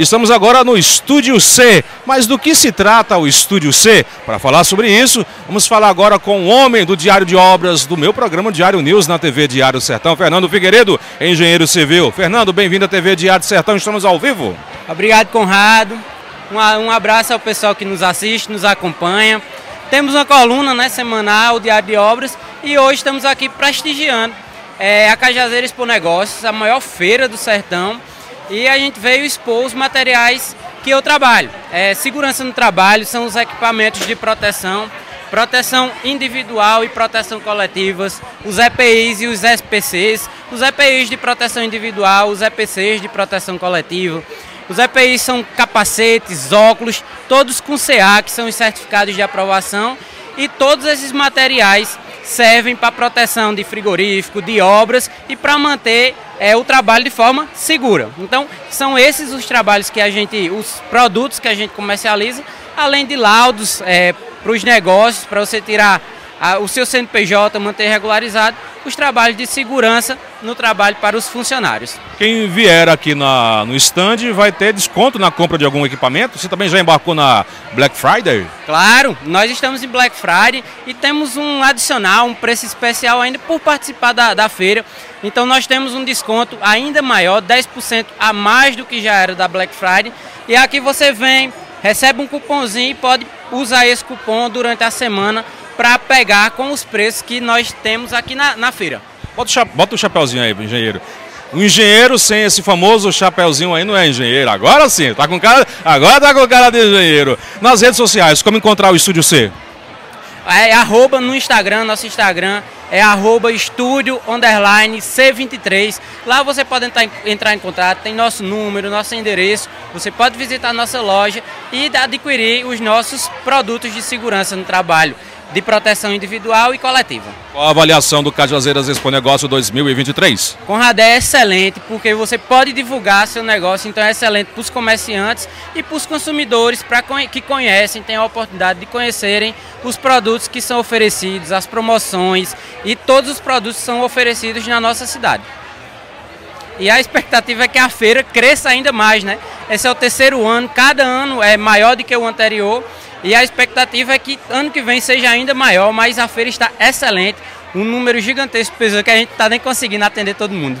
Estamos agora no Estúdio C. Mas do que se trata o Estúdio C? Para falar sobre isso, vamos falar agora com o homem do Diário de Obras do meu programa Diário News na TV Diário Sertão, Fernando Figueiredo, engenheiro civil. Fernando, bem-vindo à TV Diário Sertão, estamos ao vivo. Obrigado, Conrado. Um abraço ao pessoal que nos assiste, nos acompanha. Temos uma coluna né, semanal, Diário de Obras, e hoje estamos aqui prestigiando é, a Cajazeira Expo Negócios, a maior feira do sertão, e a gente veio expor os materiais que eu trabalho. É, segurança no trabalho são os equipamentos de proteção, proteção individual e proteção coletivas, os EPIs e os SPCs, os EPIs de proteção individual, os EPCs de proteção coletiva. Os EPIs são capacetes, óculos, todos com CA, que são os certificados de aprovação, e todos esses materiais servem para proteção de frigorífico, de obras e para manter é, o trabalho de forma segura. Então, são esses os trabalhos que a gente, os produtos que a gente comercializa, além de laudos é, para os negócios, para você tirar a, o seu CNPJ, manter regularizado, os trabalhos de segurança no trabalho para os funcionários. Quem vier aqui na, no stand vai ter desconto na compra de algum equipamento? Você também já embarcou na Black Friday? Claro, nós estamos em Black Friday e temos um adicional, um preço especial ainda por participar da, da feira. Então nós temos um desconto ainda maior, 10% a mais do que já era da Black Friday. E aqui você vem, recebe um cupomzinho e pode usar esse cupom durante a semana para pegar com os preços que nós temos aqui na, na feira. Bota o, bota o chapéuzinho aí, engenheiro. O engenheiro sem esse famoso chapéuzinho aí não é engenheiro. Agora sim, tá com cara, agora tá com cara de engenheiro. Nas redes sociais, como encontrar o Estúdio C? É arroba no Instagram, nosso Instagram é arroba estúdio underline C23. Lá você pode entrar em, entrar em contato, tem nosso número, nosso endereço. Você pode visitar nossa loja e adquirir os nossos produtos de segurança no trabalho de proteção individual e coletiva. Qual a avaliação do Cajazeiras Expo Negócio 2023? Conradé é excelente porque você pode divulgar seu negócio, então é excelente para os comerciantes e para os consumidores para que conhecem, têm a oportunidade de conhecerem os produtos que são oferecidos, as promoções e todos os produtos que são oferecidos na nossa cidade. E a expectativa é que a feira cresça ainda mais, né? Esse é o terceiro ano, cada ano é maior do que o anterior e a expectativa é que ano que vem seja ainda maior, mas a feira está excelente, um número gigantesco de pessoas que a gente está nem conseguindo atender todo mundo.